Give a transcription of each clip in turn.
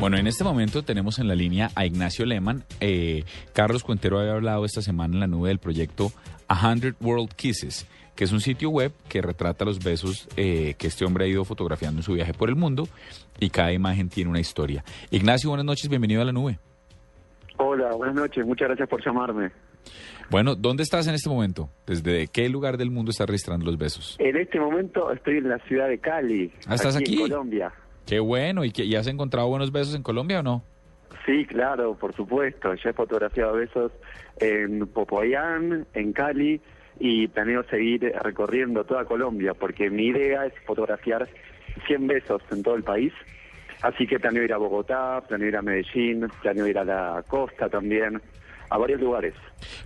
Bueno, en este momento tenemos en la línea a Ignacio Lehmann. Eh, Carlos Cuentero había hablado esta semana en la nube del proyecto A Hundred World Kisses, que es un sitio web que retrata los besos eh, que este hombre ha ido fotografiando en su viaje por el mundo y cada imagen tiene una historia. Ignacio, buenas noches, bienvenido a la nube. Hola, buenas noches, muchas gracias por llamarme. Bueno, ¿dónde estás en este momento? ¿Desde qué lugar del mundo estás registrando los besos? En este momento estoy en la ciudad de Cali. Ah, ¿estás aquí? En Colombia. Qué bueno, ¿y, que, ¿y has encontrado buenos besos en Colombia o no? Sí, claro, por supuesto. Ya he fotografiado besos en Popoyán, en Cali, y planeo seguir recorriendo toda Colombia, porque mi idea es fotografiar 100 besos en todo el país. Así que planeo ir a Bogotá, planeo ir a Medellín, planeo ir a la costa también, a varios lugares.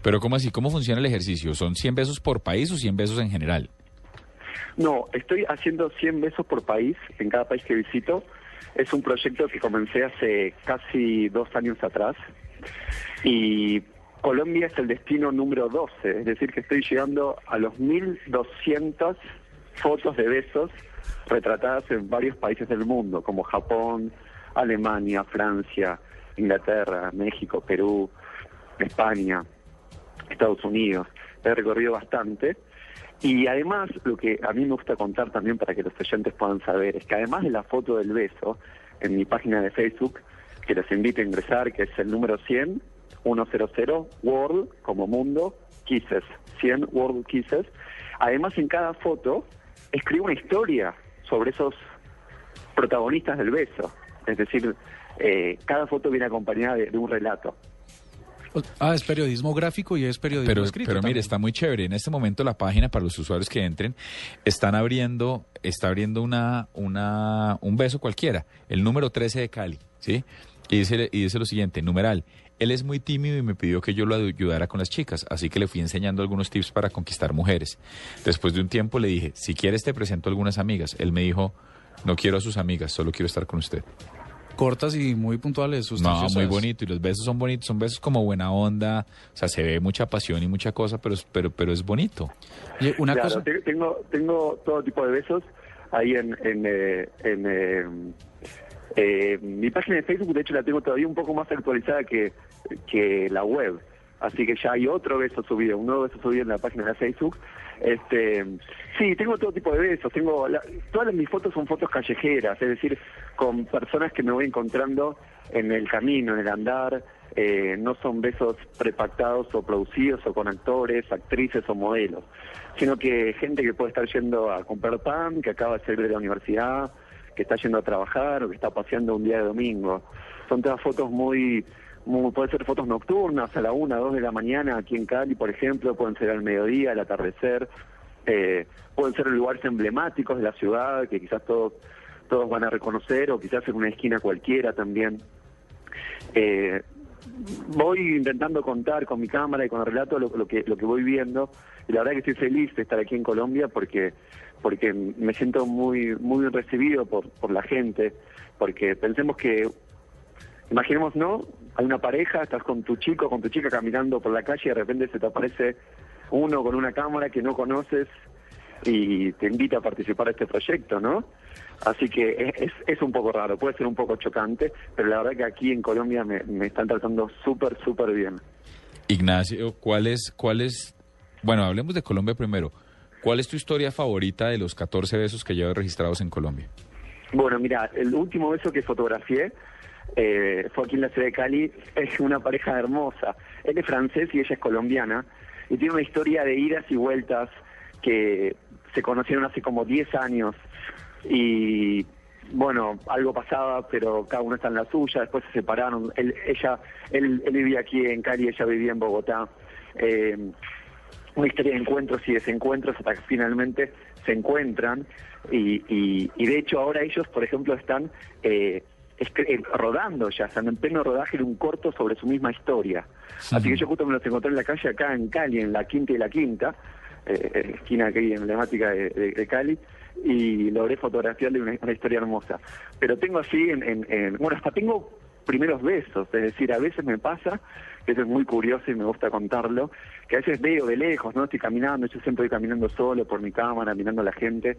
Pero ¿cómo así? ¿Cómo funciona el ejercicio? ¿Son 100 besos por país o 100 besos en general? No, estoy haciendo 100 besos por país en cada país que visito. Es un proyecto que comencé hace casi dos años atrás y Colombia es el destino número 12, es decir, que estoy llegando a los 1.200 fotos de besos retratadas en varios países del mundo, como Japón, Alemania, Francia, Inglaterra, México, Perú, España, Estados Unidos. He recorrido bastante. Y además, lo que a mí me gusta contar también para que los oyentes puedan saber, es que además de la foto del beso, en mi página de Facebook, que les invito a ingresar, que es el número 100, 100, World, como mundo, Kisses, 100 World Kisses, además en cada foto escribo una historia sobre esos protagonistas del beso. Es decir, eh, cada foto viene acompañada de un relato. Ah, es periodismo gráfico y es periodismo Pero, escrito. pero mire, también. está muy chévere. En este momento la página para los usuarios que entren están abriendo, está abriendo una, una, un beso cualquiera, el número 13 de Cali, ¿sí? Y dice, y dice lo siguiente, numeral, él es muy tímido y me pidió que yo lo ayudara con las chicas, así que le fui enseñando algunos tips para conquistar mujeres. Después de un tiempo le dije, si quieres te presento algunas amigas. Él me dijo, no quiero a sus amigas, solo quiero estar con usted. Cortas y muy puntuales, No, muy bonito. Y los besos son bonitos, son besos como buena onda. O sea, se ve mucha pasión y mucha cosa, pero, es- pero, pero es bonito. Oye, una claro, cosa, te- tengo, tengo todo tipo de besos ahí en, en, eh, en, eh, eh, mi página de Facebook, de hecho la tengo todavía un poco más actualizada que, que la web. Así que ya hay otro beso subido, un nuevo beso subido en la página de Facebook. Este, sí, tengo todo tipo de besos. Tengo la- todas mis fotos son fotos callejeras, es decir, con personas que me voy encontrando en el camino, en el andar. Eh, no son besos prepactados o producidos o con actores, actrices o modelos, sino que gente que puede estar yendo a comprar pan, que acaba de salir de la universidad, que está yendo a trabajar o que está paseando un día de domingo. Son todas fotos muy, muy pueden ser fotos nocturnas a la una, dos de la mañana aquí en Cali, por ejemplo, pueden ser al mediodía, al atardecer, eh, pueden ser lugares emblemáticos de la ciudad que quizás todos todos van a reconocer o quizás en una esquina cualquiera también. Eh, voy intentando contar con mi cámara y con el relato lo, que lo que voy viendo y la verdad que estoy feliz de estar aquí en Colombia porque porque me siento muy muy recibido por por la gente porque pensemos que imaginemos no hay una pareja estás con tu chico con tu chica caminando por la calle y de repente se te aparece uno con una cámara que no conoces y te invita a participar de este proyecto, ¿no? Así que es, es un poco raro, puede ser un poco chocante, pero la verdad que aquí en Colombia me, me están tratando súper, súper bien. Ignacio, ¿cuál es, cuál es, bueno, hablemos de Colombia primero. ¿Cuál es tu historia favorita de los 14 besos que llevas registrados en Colombia? Bueno, mira, el último beso que fotografié eh, fue aquí en la ciudad de Cali. Es una pareja hermosa. Él es francés y ella es colombiana. Y tiene una historia de idas y vueltas que se conocieron hace como 10 años. Y bueno, algo pasaba, pero cada uno está en la suya. Después se separaron. Él, ella, él, él vivía aquí en Cali, ella vivía en Bogotá. Eh, una historia de encuentros y desencuentros hasta que finalmente se encuentran y, y, y de hecho ahora ellos, por ejemplo, están eh, rodando ya, están en pleno rodaje de un corto sobre su misma historia. Así que yo justo me los encontré en la calle acá en Cali, en la Quinta y la Quinta, eh, eh, esquina aquí emblemática de, de- de Cali, y logré fotografiarle una, una historia hermosa. Pero tengo así, en, en- en- bueno, hasta tengo primeros besos, es decir, a veces me pasa, que eso es muy curioso y me gusta contarlo, que a veces veo de lejos, ¿no? Estoy caminando, yo siempre voy caminando solo por mi cámara, mirando a la gente,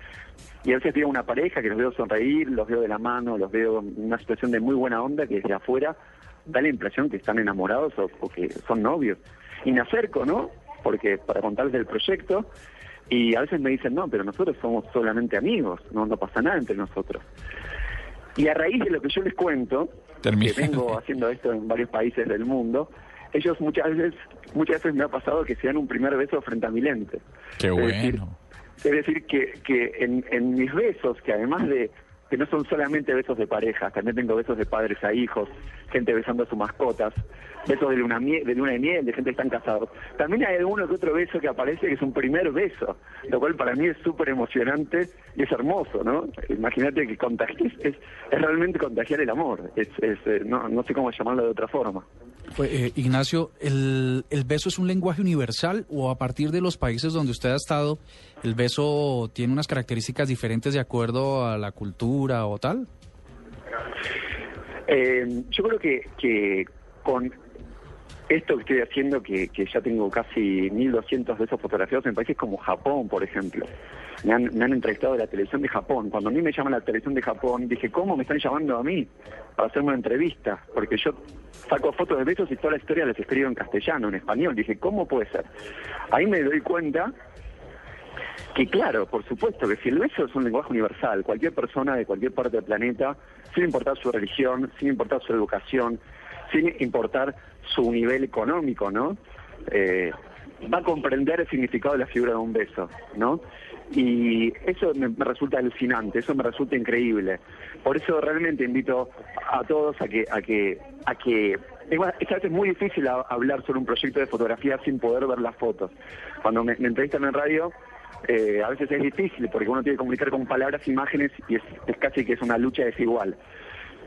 y a veces veo una pareja que los veo sonreír, los veo de la mano, los veo en una situación de muy buena onda que desde afuera da la impresión que están enamorados o, o que son novios. Y me acerco, ¿no? Porque para contarles del proyecto, y a veces me dicen, no, pero nosotros somos solamente amigos, no, no pasa nada entre nosotros. Y a raíz de lo que yo les cuento, que vengo haciendo esto en varios países del mundo, ellos muchas veces, muchas veces me ha pasado que se dan un primer beso frente a mi lente. Qué Es decir, bueno. es decir, que, que en, en mis besos, que además de que no son solamente besos de pareja, también tengo besos de padres a hijos, gente besando a sus mascotas, besos de luna, de luna de miel, de gente que están casados. También hay alguno que otro beso que aparece que es un primer beso, lo cual para mí es súper emocionante y es hermoso, ¿no? Imagínate que contagies, es, es realmente contagiar el amor, es, es, eh, no, no sé cómo llamarlo de otra forma. Pues, eh, Ignacio, ¿el, ¿el beso es un lenguaje universal o a partir de los países donde usted ha estado, el beso tiene unas características diferentes de acuerdo a la cultura o tal? Eh, yo creo que, que con esto que estoy haciendo, que, que ya tengo casi 1.200 de esos fotografiados en países como Japón, por ejemplo. Me han, me han entrevistado de la televisión de Japón. Cuando a mí me llaman la televisión de Japón, dije, ¿cómo me están llamando a mí para hacerme una entrevista? Porque yo saco fotos de besos y toda la historia les escribo en castellano, en español. Dije, ¿cómo puede ser? Ahí me doy cuenta que claro, por supuesto que si el beso es un lenguaje universal, cualquier persona de cualquier parte del planeta, sin importar su religión, sin importar su educación, sin importar su nivel económico, ¿no? Eh, va a comprender el significado de la figura de un beso, ¿no? Y eso me, resulta alucinante, eso me resulta increíble. Por eso realmente invito a todos a que, a que, a que es más, es muy difícil hablar sobre un proyecto de fotografía sin poder ver las fotos. Cuando me entrevistan en radio, eh, a veces es difícil porque uno tiene que comunicar con palabras, imágenes y es, casi que es una lucha desigual.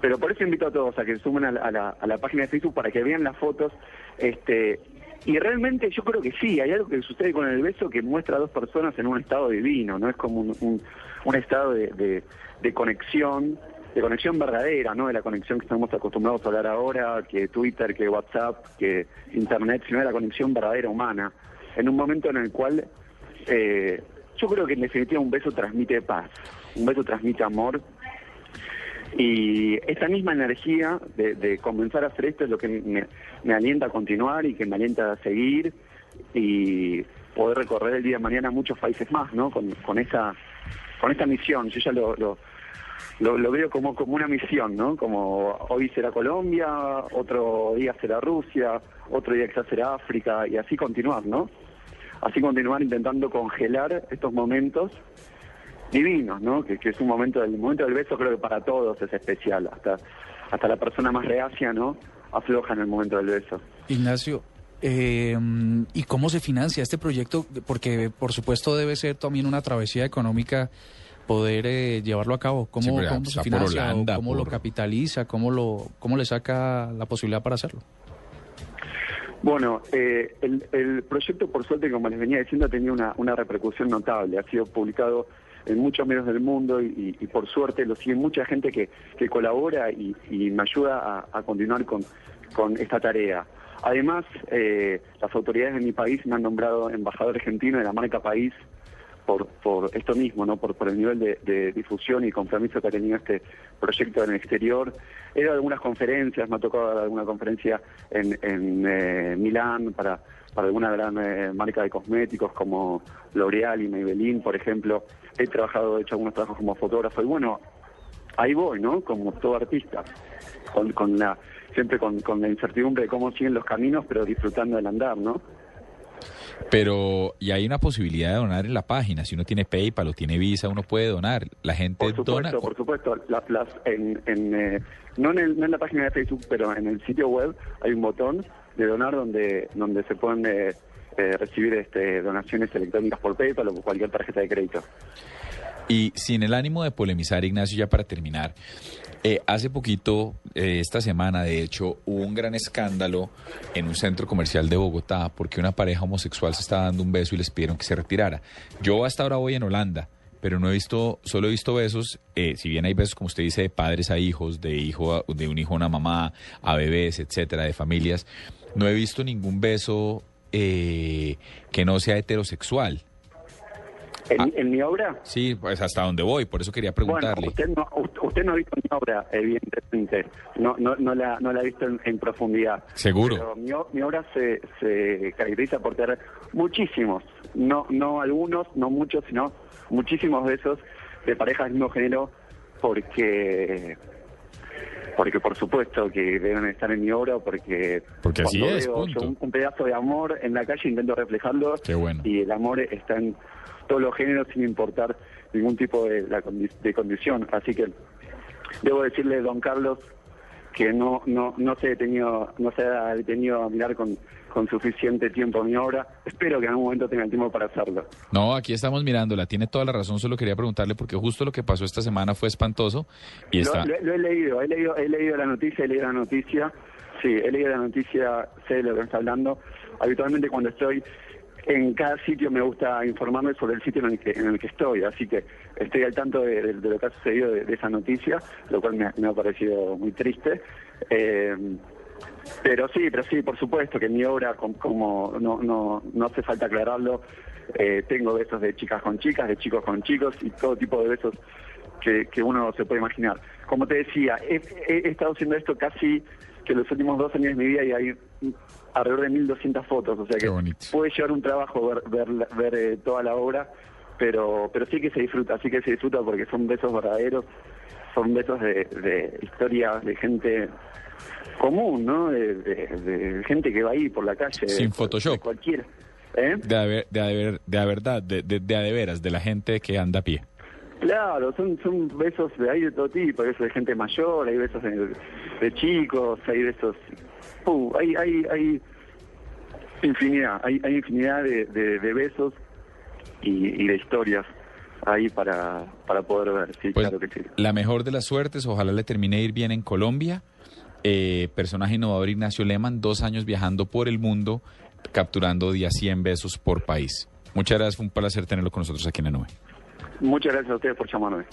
Pero por eso invito a todos a que sumen a la, a la- a la página de Facebook para que vean las fotos. Este, y realmente yo creo que sí, hay algo que sucede con el beso que muestra a dos personas en un estado divino, ¿no? Es como un, un- un estado de, de- de conexión, de conexión verdadera, ¿no? De la conexión que estamos acostumbrados a hablar ahora, que Twitter, que WhatsApp, que Internet, sino de la conexión verdadera humana. En un momento en el cual eh, yo creo que en definitiva un beso transmite paz, un beso transmite amor. Y esta misma energía de, de comenzar a hacer esto es lo que me, alienta a continuar y que me alienta a seguir y poder recorrer el día de mañana muchos países más, ¿no? Con, con esa con esta misión. Yo ya lo, lo, lo, lo veo como, como una misión, ¿no? Como hoy será Colombia, otro día será Rusia, otro día quizás será África y así continuar, ¿no? Así continuar intentando congelar estos momentos divinos, ¿no? Que, que es un momento del momento del beso creo que para todos es especial, hasta hasta la persona más reacia, ¿no? Afloja en el momento del beso. Ignacio, eh, ¿y cómo se financia este proyecto? Porque por supuesto debe ser también una travesía económica poder eh, llevarlo a cabo. ¿Cómo, Sí, se financia? Holanda, ¿Cómo lo capitaliza? ¿Cómo, lo, ¿Cómo le saca la posibilidad para hacerlo? Bueno, eh, el, el proyecto, por suerte, como les venía diciendo, ha tenido una, una repercusión notable. Ha sido publicado en muchos medios del mundo y, por suerte lo sigue mucha gente que, que colabora y, me ayuda a, a continuar con, con esta tarea. Además, eh, las autoridades de mi país me han nombrado embajador argentino de la marca País por, por esto mismo, ¿no? por, por el nivel de, de difusión y compromiso que ha tenido este proyecto en el exterior. He dado algunas conferencias, me ha tocado dar alguna conferencia en, en eh, Milán para, para alguna gran eh, marca de cosméticos como L'Oreal y Maybelline, por ejemplo. He trabajado, he hecho algunos trabajos como fotógrafo y bueno, ahí voy, ¿no? Como todo artista, con, con la, siempre con, con la incertidumbre de cómo siguen los caminos, pero disfrutando del andar, ¿no? Pero, y hay una posibilidad de donar en la página. Si uno tiene PayPal o tiene Visa, uno puede donar. La gente Por dona. supuesto, por supuesto. La- las, en, en, eh, no, en el- no en la página de Facebook, pero en el sitio web hay un botón de donar donde donde se pueden eh, eh, recibir este, donaciones electrónicas por PayPal o por cualquier tarjeta de crédito. Y sin el ánimo de polemizar, Ignacio, ya para terminar, eh, hace poquito, eh, esta semana, de hecho, hubo un gran escándalo en un centro comercial de Bogotá porque una pareja homosexual se estaba dando un beso y les pidieron que se retirara. Yo hasta ahora voy en Holanda, pero no he visto, solo he visto besos, eh, si bien hay besos, como usted dice, de padres a hijos, de, hijo a- de un hijo a una mamá, a bebés, etcétera, de familias, no he visto ningún beso eh, que no sea heterosexual. En, Ah. en mi obra, Sí, pues hasta donde voy, por eso quería bueno, preguntarle. usted no, usted no ha visto mi obra, evidentemente, no, no, no, la, no la ha visto en, en profundidad. Seguro. Pero mi, mi obra se, se caracteriza por tener muchísimos, no, no algunos, no muchos, sino muchísimos besos de parejas del mismo género, porque porque por supuesto que deben estar en mi obra, porque, Porque así cuando es, veo punto. un, un pedazo de amor en la calle intento reflejarlo Qué bueno. y el amor está en todos los géneros sin importar ningún tipo de, la condi- de condición. Así que debo decirle, don Carlos, que no no no se ha detenido, no se ha detenido a mirar con, con suficiente tiempo mi obra. Espero que en algún momento tenga el tiempo para hacerlo. No, aquí estamos mirándola, tiene toda la razón, solo quería preguntarle porque justo lo que pasó esta semana fue espantoso y Lo, está... lo- lo he leído, he leído, he leído la noticia, he leído la noticia. Sí, he leído la noticia, sé de lo que está hablando. Habitualmente cuando estoy en cada sitio me gusta informarme sobre el sitio en el que, en el que estoy, así que estoy al tanto de, lo que ha sucedido de, de esa noticia, lo cual me, me ha parecido muy triste. Eh, pero sí, pero sí, por supuesto que mi obra, com- como no, no, no hace falta aclararlo, eh, tengo besos de chicas con chicas, de chicos con chicos y todo tipo de besos que, que uno se puede imaginar. Como te decía, he- he estado haciendo esto casi que los últimos dos años de mi vida y hay alrededor de 1.200 fotos, o sea que puede llevar un trabajo ver, ver, ver, eh, toda la obra, pero, pero sí que se disfruta, sí que se disfruta porque son besos verdaderos, son besos de, de historias de gente común, ¿no? De, de- de gente que va ahí por la calle. Sin Photoshop. de cualquiera. ¿Eh? De, a ver- de, a ver- de a verdad, de, de, de a de veras, de la gente que anda a pie. Claro, son, son besos de ahí de todo tipo, hay besos de gente mayor, hay besos de, de chicos, hay besos... Uh, hay, hay, hay infinidad, hay, hay infinidad de, de- de besos y, y de historias ahí para, para poder ver, sí, Pues claro que sí. la mejor de las suertes, ojalá le termine de ir bien en Colombia. Eh, personaje innovador Ignacio Lehmann, dos años viajando por el mundo, capturando día 100 besos por país. Muchas gracias, fue un placer tenerlo con nosotros aquí en la nube. Muchas gracias a ustedes por llamarme.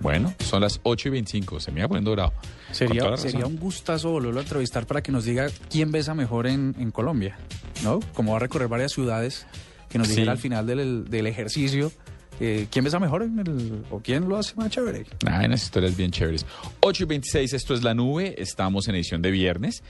Bueno, son las 8 y 25, se me iba poniendo bravo. Sería, sería un gustazo volverlo a entrevistar para que nos diga quién besa mejor en, en Colombia, ¿no? Como va a recorrer varias ciudades, que nos Sí. dijera al final del, del ejercicio eh, quién besa mejor en el, o quién lo hace más chévere. Ah, unas historias bien chéveres. 8 y 26, esto es La Nube, estamos en edición de viernes.